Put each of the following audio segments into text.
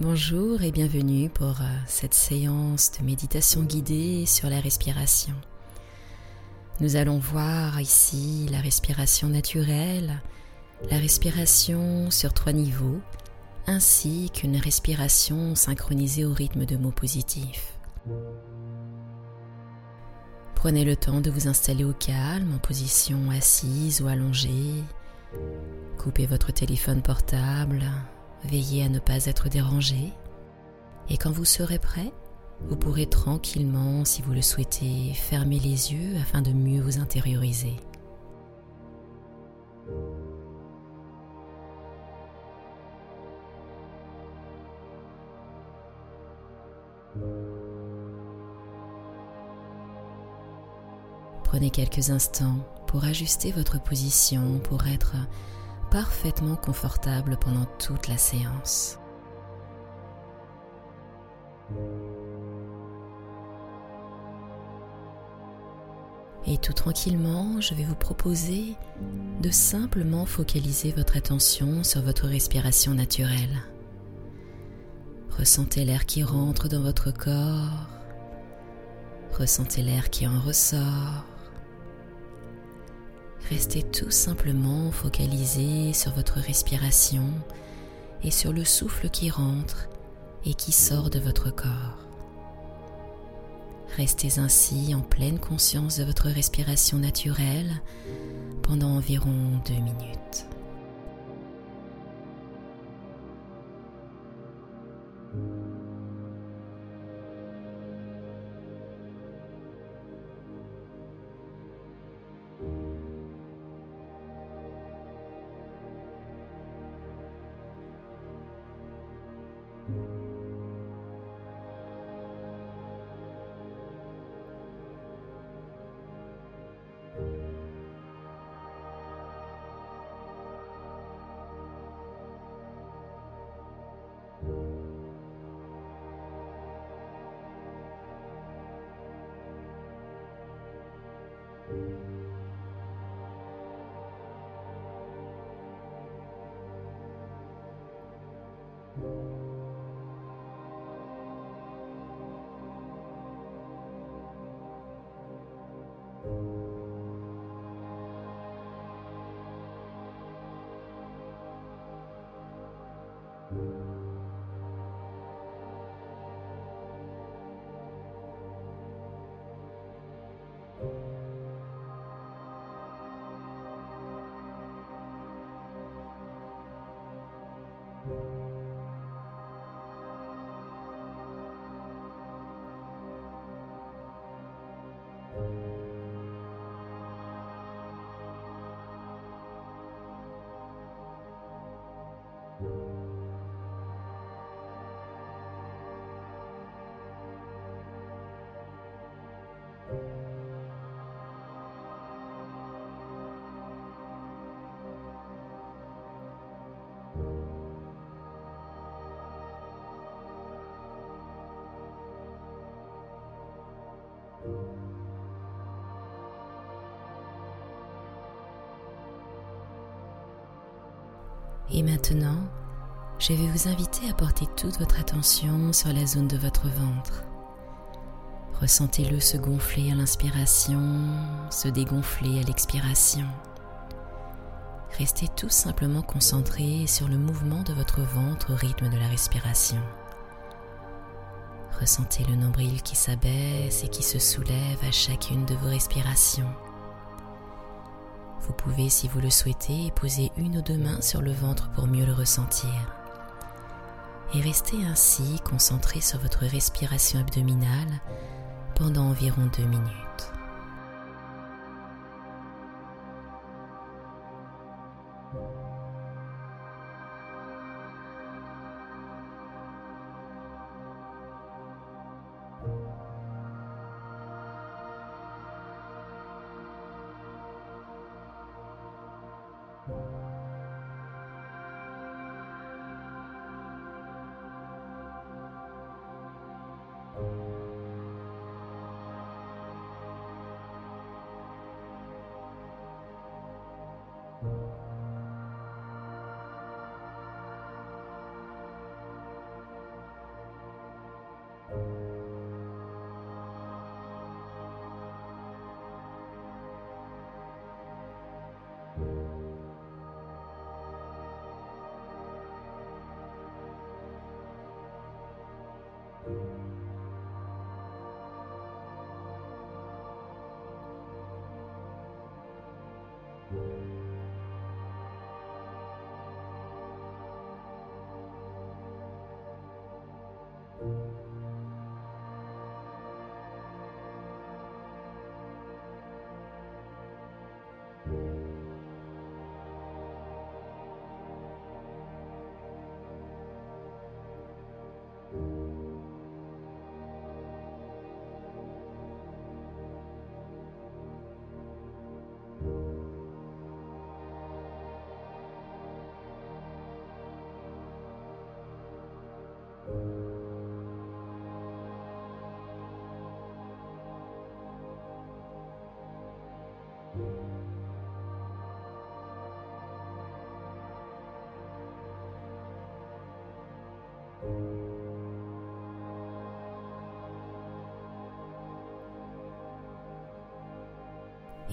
Bonjour et bienvenue pour euh, cette séance de méditation guidée sur la respiration. Nous allons voir ici la respiration naturelle, la respiration sur trois niveaux, ainsi qu'une respiration synchronisée au rythme de mots positifs. Prenez le temps de vous installer au calme en position assise ou allongée. Coupez votre téléphone portable Veillez à ne pas être dérangé et quand vous serez prêt, vous pourrez tranquillement, si vous le souhaitez, fermer les yeux afin de mieux vous intérioriser. Prenez quelques instants pour ajuster votre position, pour être parfaitement confortable pendant toute la séance. Et tout tranquillement, je vais vous proposer de simplement focaliser votre attention sur votre respiration naturelle. Ressentez l'air qui rentre dans votre corps. Ressentez l'air qui en ressort. Restez tout simplement focalisé sur votre respiration et sur le souffle qui rentre et qui sort de votre corps. Restez ainsi en pleine conscience de votre respiration naturelle pendant environ deux minutes. Et maintenant, je vais vous inviter à porter toute votre attention sur la zone de votre ventre. Ressentez-le se gonfler à l'inspiration, se dégonfler à l'expiration. Restez tout simplement concentré sur le mouvement de votre ventre au rythme de la respiration. Ressentez le nombril qui s'abaisse et qui se soulève à chacune de vos respirations. Vous pouvez, si vous le souhaitez, poser une ou deux mains sur le ventre pour mieux le ressentir. Et restez ainsi concentré sur votre respiration abdominale pendant environ deux minutes.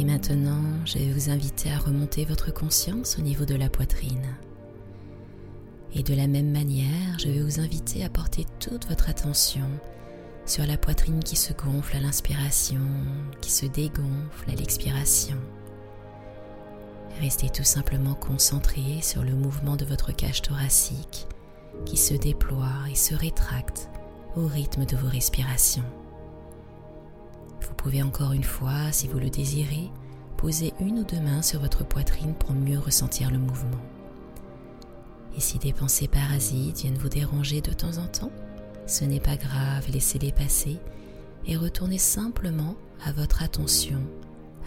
Et maintenant, je vais vous inviter à remonter votre conscience au niveau de la poitrine. Et de la même manière, je vais vous inviter à porter toute votre attention sur la poitrine qui se gonfle à l'inspiration, qui se dégonfle à l'expiration. Restez tout simplement concentré sur le mouvement de votre cage thoracique qui se déploie et se rétracte au rythme de vos respirations. Pouvez encore une fois, si vous le désirez, poser une ou deux mains sur votre poitrine pour mieux ressentir le mouvement. Et si des pensées parasites viennent vous déranger de temps en temps, ce n'est pas grave, laissez-les passer et retournez simplement à votre attention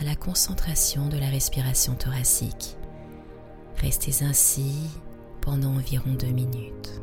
à la concentration de la respiration thoracique. Restez ainsi pendant environ deux minutes.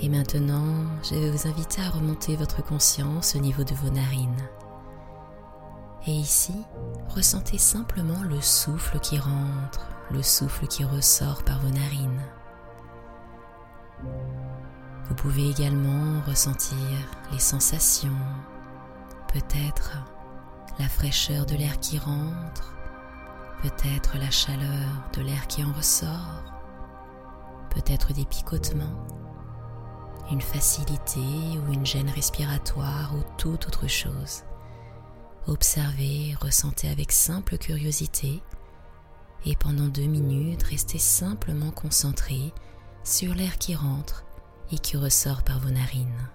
Et maintenant, je vais vous inviter à remonter votre conscience au niveau de vos narines. Et ici, ressentez simplement le souffle qui rentre, le souffle qui ressort par vos narines. Vous pouvez également ressentir les sensations, peut-être la fraîcheur de l'air qui rentre, peut-être la chaleur de l'air qui en ressort, peut-être des picotements une facilité ou une gêne respiratoire ou toute autre chose. Observez, ressentez avec simple curiosité et pendant deux minutes, restez simplement concentré sur l'air qui rentre et qui ressort par vos narines.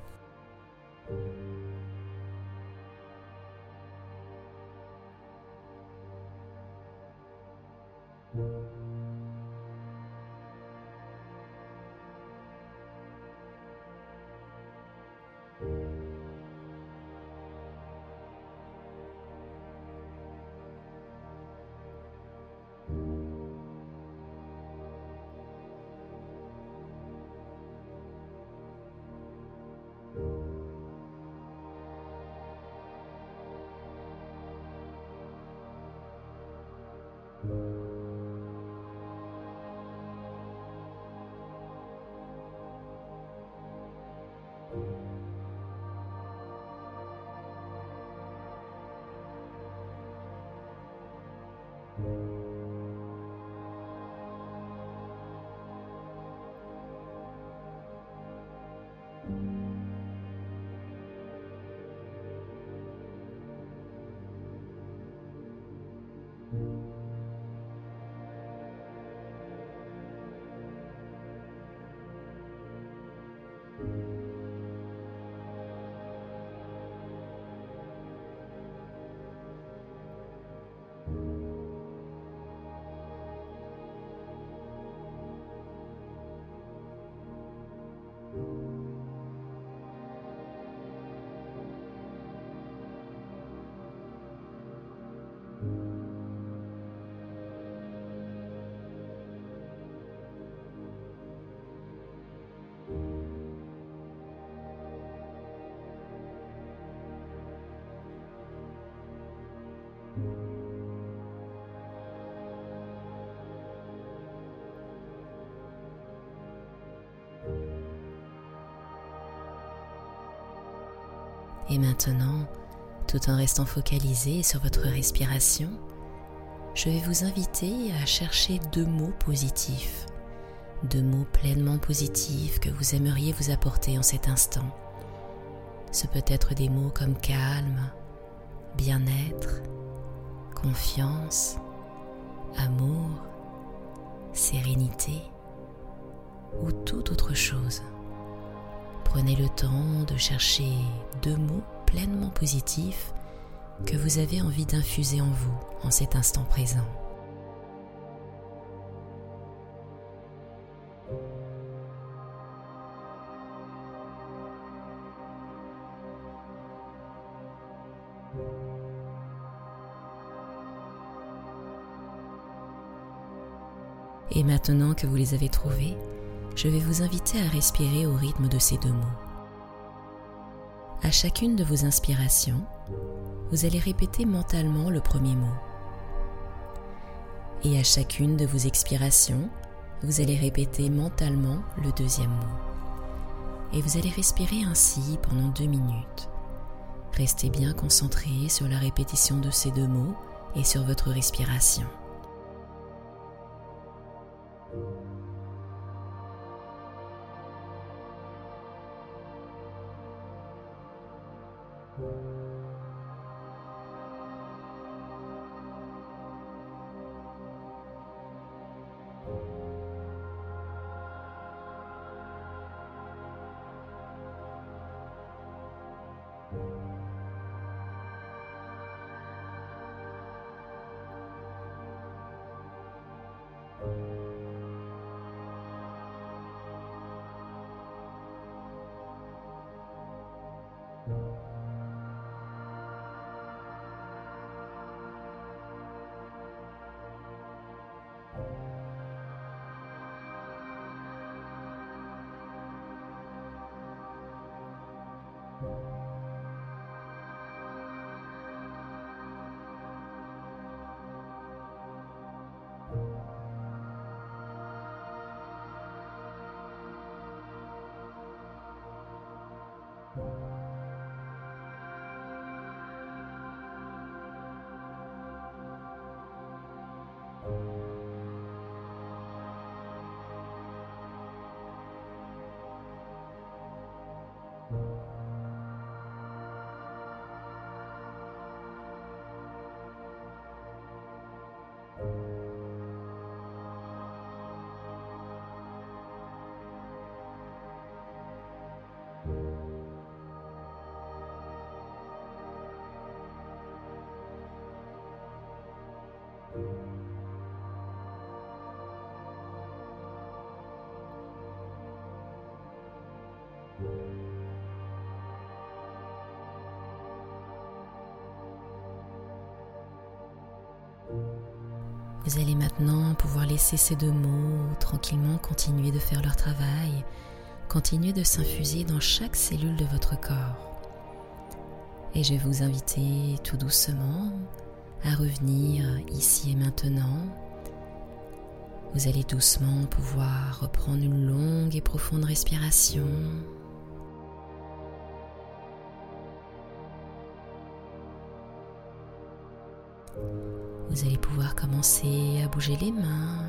Et maintenant, tout en restant focalisé sur votre respiration, je vais vous inviter à chercher deux mots positifs, deux mots pleinement positifs que vous aimeriez vous apporter en cet instant. Ce peut être des mots comme calme, bien-être, confiance, amour, sérénité ou toute autre chose. Prenez le temps de chercher deux mots pleinement positifs que vous avez envie d'infuser en vous en cet instant présent. Et maintenant que vous les avez trouvés, je vais vous inviter à respirer au rythme de ces deux mots. À chacune de vos inspirations, vous allez répéter mentalement le premier mot. Et à chacune de vos expirations, vous allez répéter mentalement le deuxième mot. Et vous allez respirer ainsi pendant deux minutes. Restez bien concentré sur la répétition de ces deux mots et sur votre respiration. Vous allez maintenant pouvoir laisser ces deux mots tranquillement continuer de faire leur travail, continuer de s'infuser dans chaque cellule de votre corps. Et je vais vous inviter tout doucement à revenir ici et maintenant. Vous allez doucement pouvoir reprendre une longue et profonde respiration. Vous allez pouvoir commencer à bouger les mains,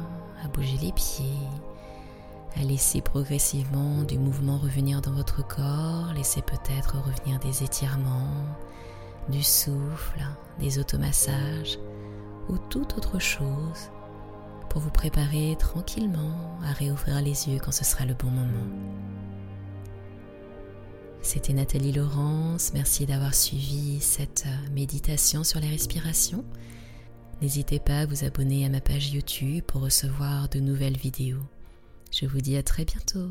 à bouger les pieds, à laisser progressivement du mouvement revenir dans votre corps, laissez peut-être revenir des étirements, du souffle, des automassages ou toute autre chose pour vous préparer tranquillement à réouvrir les yeux quand ce sera le bon moment. C'était Nathalie Laurence, merci d'avoir suivi cette méditation sur les respirations. N'hésitez pas à vous abonner à ma page YouTube pour recevoir de nouvelles vidéos. Je vous dis à très bientôt.